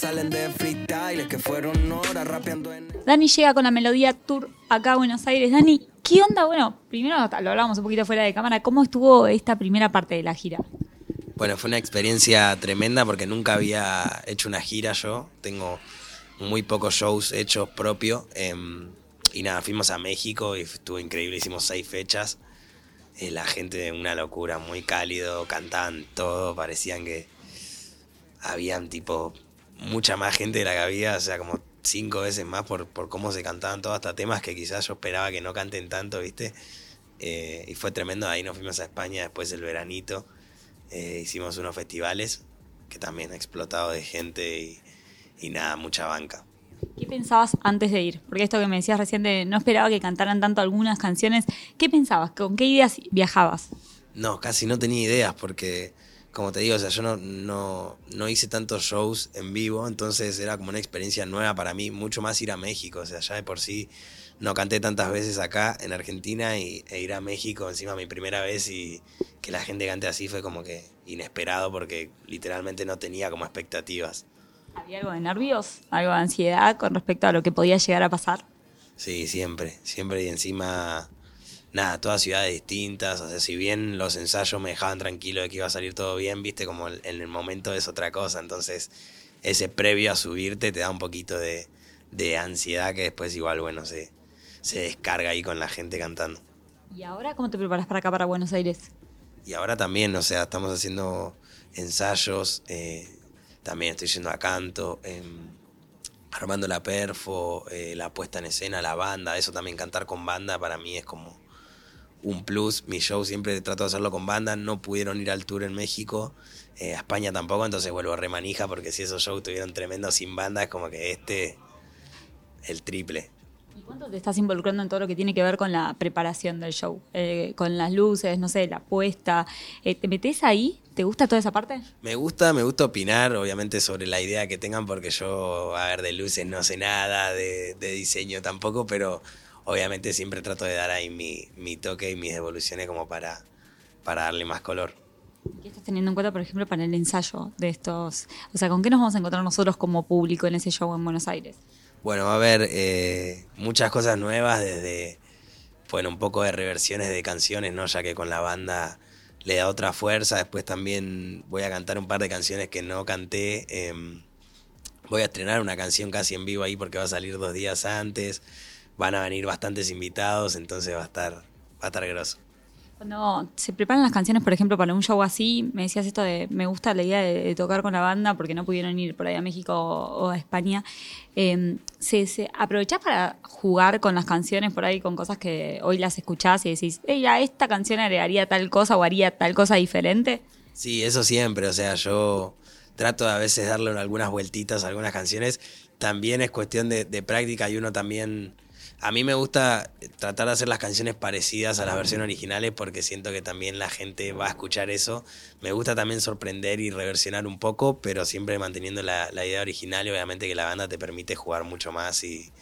salen de freestyle, que fueron horas rapeando en... Dani llega con la melodía tour acá a Buenos Aires. Dani, ¿qué onda? Bueno, primero lo hablábamos un poquito fuera de cámara. ¿Cómo estuvo esta primera parte de la gira? Bueno, fue una experiencia tremenda porque nunca había hecho una gira yo. Tengo muy pocos shows hechos propios. Em, y nada, fuimos a México y estuvo increíble. Hicimos seis fechas. Eh, la gente, una locura, muy cálido, cantaban todo. Parecían que habían tipo mucha más gente de la que había, o sea, como cinco veces más por, por cómo se cantaban todos hasta temas que quizás yo esperaba que no canten tanto, ¿viste? Eh, y fue tremendo, ahí nos fuimos a España después del veranito, eh, hicimos unos festivales que también ha explotado de gente y, y nada, mucha banca. ¿Qué pensabas antes de ir? Porque esto que me decías recién de no esperaba que cantaran tanto algunas canciones, ¿qué pensabas? ¿Con qué ideas viajabas? No, casi no tenía ideas porque como te digo, o sea, yo no, no, no, hice tantos shows en vivo, entonces era como una experiencia nueva para mí, mucho más ir a México, o sea, ya de por sí no canté tantas veces acá en Argentina y, e ir a México encima mi primera vez y que la gente cante así fue como que inesperado porque literalmente no tenía como expectativas. ¿Había algo de nervios, algo de ansiedad con respecto a lo que podía llegar a pasar? Sí, siempre, siempre y encima nada, todas ciudades distintas, o sea, si bien los ensayos me dejaban tranquilo de que iba a salir todo bien, viste, como en el momento es otra cosa, entonces ese previo a subirte te da un poquito de, ansiedad que después igual, bueno, se, se descarga ahí con la gente cantando. ¿Y ahora cómo te preparas para acá, para Buenos Aires? Y ahora también, o sea, estamos haciendo ensayos, eh, también estoy yendo a canto, em, armando la perfo, eh, la puesta en escena, la banda, eso también cantar con banda para mí es como un plus. Mi show siempre trato de hacerlo con banda. No pudieron ir al tour en México. Eh, a España tampoco, entonces vuelvo remanija porque si esos shows tuvieron tremendo sin banda, es como que este, el triple. ¿Y cuánto te estás involucrando en todo lo que tiene que ver con la preparación del show? Eh, con las luces, no sé, la puesta. Eh, ¿Te metes ahí? ¿Te gusta toda esa parte? Me gusta, me gusta opinar, obviamente, sobre la idea que tengan, porque yo, a ver, de luces no sé nada, de, de diseño tampoco, pero obviamente siempre trato de dar ahí mi, toque y mis evoluciones como para, para darle más color. ¿Qué estás teniendo en cuenta, por ejemplo, para el ensayo de estos? O sea, ¿con qué nos vamos a encontrar nosotros como público en ese show en Buenos Aires? Bueno, va a haber eh, muchas cosas nuevas, desde, bueno, un poco de reversiones de canciones, ¿no? Ya que con la banda le da otra fuerza. Después también voy a cantar un par de canciones que no canté. Em, voy a estrenar una canción casi en vivo ahí porque va a salir dos días antes van a venir bastantes invitados, entonces va a estar, va a estar grosso. Cuando se preparan las canciones, por ejemplo, para un show así, me decías esto de, me gusta la idea de, tocar con la banda porque no pudieron ir por ahí a México o, a España. Eh, ¿se, ¿se, ¿Aprovechás para jugar con las canciones por ahí, con cosas que hoy las escuchás y decís, hey, a esta canción agregaría tal cosa o haría tal cosa diferente? Sí, eso siempre, o sea, yo trato de a veces darle algunas vueltitas a algunas canciones. También es cuestión de, de práctica y uno también a mí me gusta tratar de hacer las canciones parecidas a las versiones originales porque siento que también la gente va a escuchar eso. Me gusta también sorprender y reversionar un poco, pero siempre manteniendo la, idea original y obviamente que la banda te permite jugar mucho más y,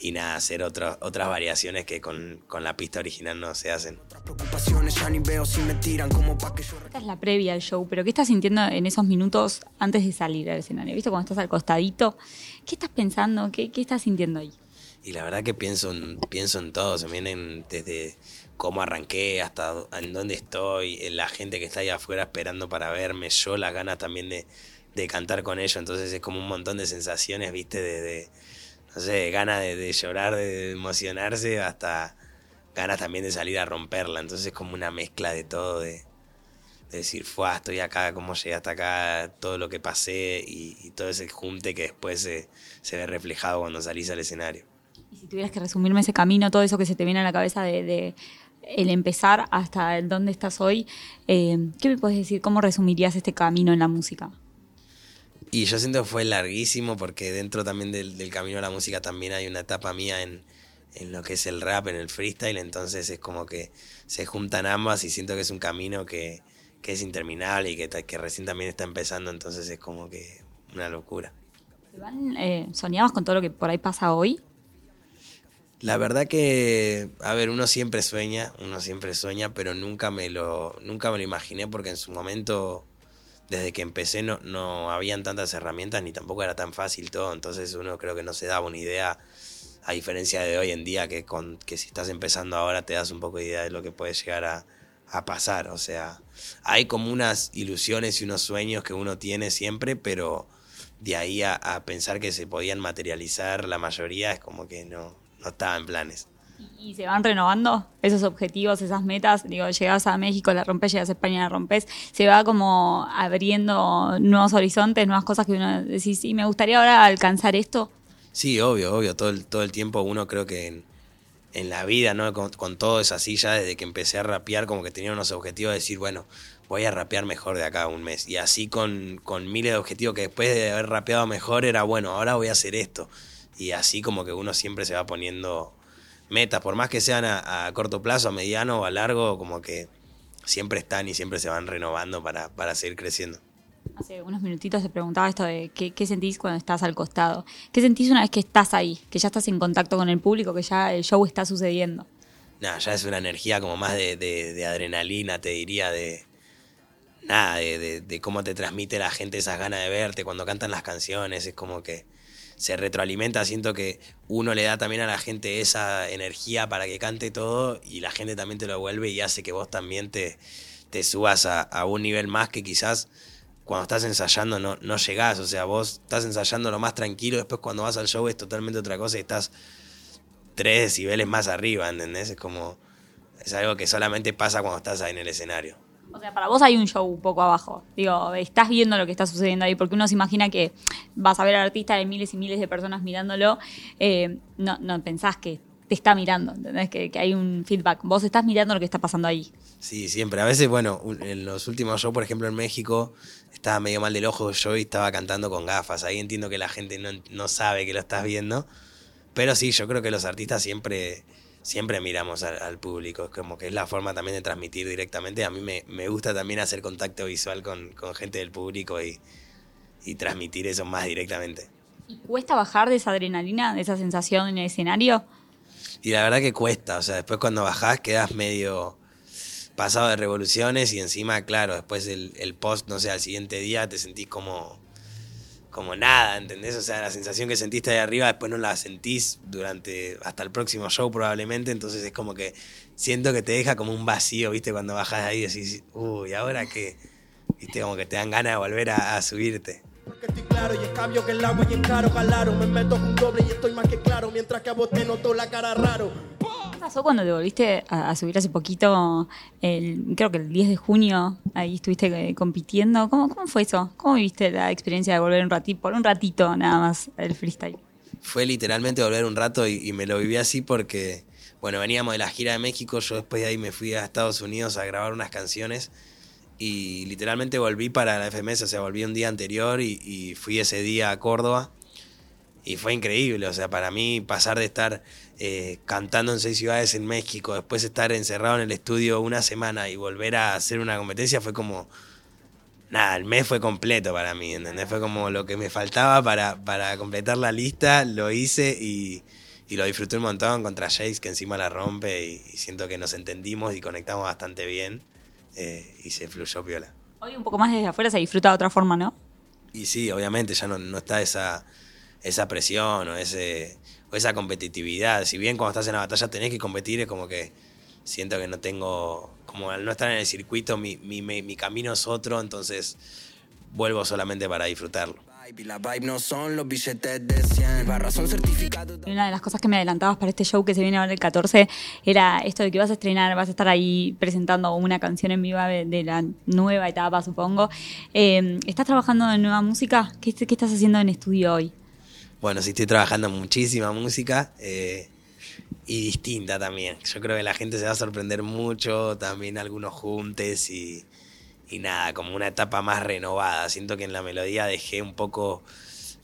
y nada, hacer otras variaciones que con, la pista original no se hacen. Esta es la previa al show, pero ¿qué estás sintiendo en esos minutos antes de salir al escenario? ¿Viste cuando estás al costadito? ¿Qué estás pensando? ¿Qué, qué estás sintiendo ahí? Y la verdad que pienso en, pienso en todo, se vienen desde cómo arranqué hasta en dónde estoy, la gente que está ahí afuera esperando para verme, yo las ganas también de, cantar con ellos, entonces es como un montón de sensaciones, viste, de, no sé, ganas de, llorar, de emocionarse, hasta ganas también de salir a romperla, entonces es como una mezcla de todo, de, decir, fue, estoy acá, cómo llegué hasta acá, todo lo que pasé y, todo ese junte que después se, se ve reflejado cuando salís al escenario. Y si tuvieras que resumirme ese camino, todo eso que se te viene a la cabeza de, el empezar hasta el dónde estás hoy, eh, ¿qué me puedes decir? ¿Cómo resumirías este camino en la música? Y yo siento que fue larguísimo porque dentro también del, camino a la música también hay una etapa mía en, lo que es el rap, en el freestyle, entonces es como que se juntan ambas y siento que es un camino que, es interminable y que, que recién también está empezando, entonces es como que una locura. Eh, ¿Soñabas con todo lo que por ahí pasa hoy? La verdad que, a ver, uno siempre sueña, uno siempre sueña, pero nunca me lo, nunca me lo imaginé porque en su momento desde que empecé no, no habían tantas herramientas ni tampoco era tan fácil todo, entonces uno creo que no se daba una idea, a diferencia de hoy en día, que, con, que si estás empezando ahora te das un poco de idea de lo que puede llegar a, a pasar, o sea, hay como unas ilusiones y unos sueños que uno tiene siempre, pero de ahí a, a pensar que se podían materializar la mayoría es como que no, no estaba en planes. ¿Y se van renovando esos objetivos, esas metas? Digo, llegas a México, la rompes, llegas a España, la rompes. Se va como abriendo nuevos horizontes, nuevas cosas que uno decís, sí, me gustaría ahora alcanzar esto. Sí, obvio, obvio. Todo el, todo el tiempo uno creo que en, en la vida, ¿no? Con, con, todo es así, ya desde que empecé a rapear, como que tenía unos objetivos de decir, bueno, voy a rapear mejor de acá a un mes. Y así con, con miles de objetivos que después de haber rapeado mejor era, bueno, ahora voy a hacer esto. Y así como que uno siempre se va poniendo metas, por más que sean a, a, corto plazo, a mediano o a largo, como que siempre están y siempre se van renovando para, para seguir creciendo. Hace unos minutitos te preguntaba esto de qué, qué, sentís cuando estás al costado. ¿Qué sentís una vez que estás ahí, que ya estás en contacto con el público, que ya el show está sucediendo? Nada, ya es una energía como más de, de, de adrenalina, te diría, de nada, de, de, cómo te transmite la gente esas ganas de verte cuando cantan las canciones, es como que se retroalimenta, siento que uno le da también a la gente esa energía para que cante todo y la gente también te lo vuelve y hace que vos también te, te subas a, un nivel más que quizás cuando estás ensayando no, no llegás, o sea, vos estás ensayando lo más tranquilo, después cuando vas al show es totalmente otra cosa y estás tres decibeles más arriba, ¿entendés? Es como, es algo que solamente pasa cuando estás ahí en el escenario. O sea, para vos hay un show un poco abajo. Digo, estás viendo lo que está sucediendo ahí, porque uno se imagina que vas a ver al artista de miles y miles de personas mirándolo. Eh, no, no pensás que te está mirando, ¿entendés? Que, hay un feedback. Vos estás mirando lo que está pasando ahí. Sí, siempre. A veces, bueno, en los últimos shows, por ejemplo, en México, estaba medio mal del ojo yo y estaba cantando con gafas. Ahí entiendo que la gente no, no sabe que lo estás viendo. Pero sí, yo creo que los artistas siempre siempre miramos al, al, público, como que es la forma también de transmitir directamente. A mí me, me gusta también hacer contacto visual con, con gente del público y, y, transmitir eso más directamente. ¿Y cuesta bajar de esa adrenalina, de esa sensación en el escenario? Y la verdad que cuesta, o sea, después cuando bajás quedas medio pasado de revoluciones y encima, claro, después el, el post, no sé, al siguiente día te sentís como como nada, ¿entendés? O sea, la sensación que sentiste ahí arriba después no la sentís durante hasta el próximo show probablemente, entonces es como que siento que te deja como un vacío, ¿viste? Cuando bajas ahí y decís, uy, ¿ahora qué? ¿Viste? Como que te dan ganas de volver a, subirte. Porque estoy claro y es cambio que el agua y en caro calaron. Me meto un doble y estoy más que claro. Mientras que a vos te noto la cara raro. ¿Qué pasó cuando te volviste a, subir hace poquito? Creo que el 10 de junio, ahí estuviste eh, compitiendo. ¿Cómo, ¿Cómo fue eso? ¿Cómo viviste la experiencia de volver un ratito, por un ratito nada más el freestyle? Fue literalmente volver un rato y, me lo viví así porque, bueno, veníamos de la gira de México. Yo después de ahí me fui a Estados Unidos a grabar unas canciones y literalmente volví para la FMS, o sea, volví un día anterior y, fui ese día a Córdoba y fue increíble, o sea, para mí pasar de estar eh, cantando en seis ciudades en México, después estar encerrado en el estudio una semana y volver a hacer una competencia fue como, nada, el mes fue completo para mí, ¿entendés? Fue como lo que me faltaba para, para completar la lista, lo hice y, y lo disfruté un montón contra Jace, que encima la rompe y, y siento que nos entendimos y conectamos bastante bien eh, y se fluyó piola. Hoy un poco más desde afuera se disfruta de otra forma, ¿no? Y sí, obviamente ya no, no está esa, esa presión o, ese, o esa competitividad. Si bien cuando estás en la batalla tenés que competir, es como que siento que no tengo, como al no estar en el circuito, mi, mi, mi camino es otro, entonces vuelvo solamente para disfrutarlo. Y la vibe no son los billetes de 100 barras son certificados. Y una de las cosas que me adelantabas para este show que se viene ahora el 14 era esto de que vas a estrenar, vas a estar ahí presentando una canción en vivo de, de la nueva etapa, supongo. Eh, ¿Estás trabajando en nueva música? ¿Qué, ¿Qué, estás haciendo en estudio hoy? Bueno, sí estoy trabajando muchísima música eh, y distinta también. Yo creo que la gente se va a sorprender mucho, también algunos juntes y y nada, como una etapa más renovada. Siento que en la melodía dejé un poco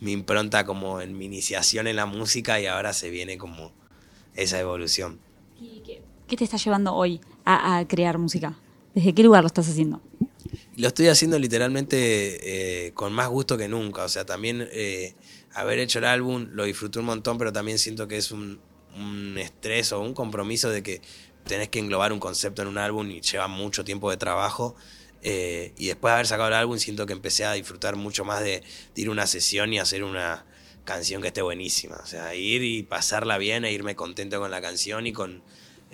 mi impronta como en mi iniciación en la música y ahora se viene como esa evolución. ¿Qué, qué te está llevando hoy a, a, crear música? ¿Desde qué lugar lo estás haciendo? Lo estoy haciendo literalmente eh, con más gusto que nunca. O sea, también eh, haber hecho el álbum lo disfruté un montón, pero también siento que es un, un estrés o un compromiso de que tenés que englobar un concepto en un álbum y lleva mucho tiempo de trabajo Eh, y después de haber sacado el álbum, siento que empecé a disfrutar mucho más de, ir a una sesión y hacer una canción que esté buenísima. O sea, ir y pasarla bien e irme contento con la canción y con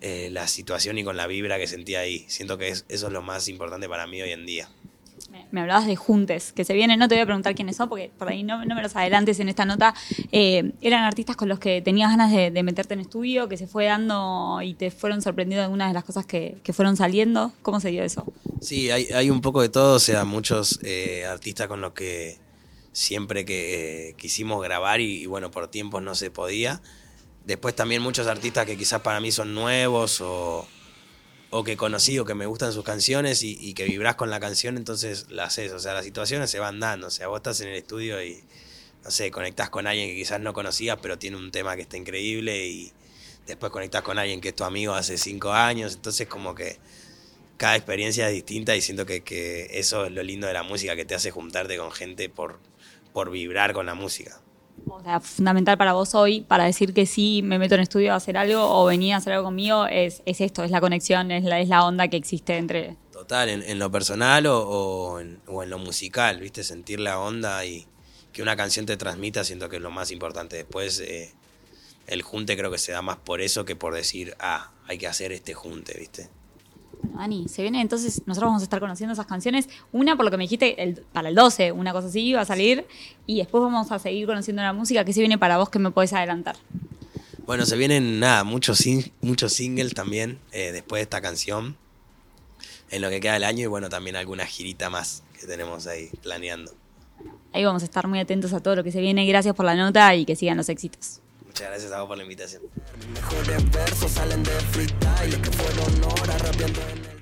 eh, la situación y con la vibra que sentía ahí. Siento que es- eso es lo más importante para mí hoy en día. Me, hablabas de juntes que se vienen, no te voy a preguntar quiénes son porque por ahí no, me los adelantes en esta nota. Eh, eran artistas con los que tenías ganas de, de meterte en estudio, que se fue dando y te fueron sorprendiendo algunas de las cosas que, que fueron saliendo. ¿Cómo se dio eso? Sí, hay, hay un poco de todo, o sea, muchos eh, artistas con los que siempre que eh, quisimos grabar y, y bueno, por tiempos no se podía. Después también muchos artistas que quizás para mí son nuevos o, o que conocí o que me gustan sus canciones y, que vibrás con la canción, entonces la haces. O sea, las situaciones se van dando. O sea, vos estás en el estudio y, no sé, conectás con alguien que quizás no conocías, pero tiene un tema que está increíble y después conectás con alguien que es tu amigo hace cinco años. Entonces como que cada experiencia es distinta y siento que, que eso es lo lindo de la música, que te hace juntarte con gente por, por vibrar con la música. Fundamental para vos hoy, para decir que sí me meto en estudio a hacer algo o venía a hacer algo conmigo, es, es esto, es la conexión, es la, es la onda que existe entre... Total, en, en lo personal o, o en lo musical, ¿viste? Sentir la onda y que una canción te transmita, siento que es lo más importante. Después, eh, el junte creo que se da más por eso que por decir, ah, hay que hacer este junte, ¿viste? Bueno, Dani, se viene entonces, nosotros vamos a estar conociendo esas canciones. Una, por lo que me dijiste, el- para el 12, una cosa así va a salir. Y después vamos a seguir conociendo la música que se viene para vos que me podés adelantar. Bueno, se vienen nada, muchos, sing- muchos singles también eh, después de esta canción, en lo que queda del año y bueno, también alguna girita más que tenemos ahí planeando. Ahí vamos a estar muy atentos a todo lo que se viene. Gracias por la nota y que sigan los éxitos. Muchas gracias vos por la invitación. Mejores versos salen de freestyle que fueron horas rapeando en el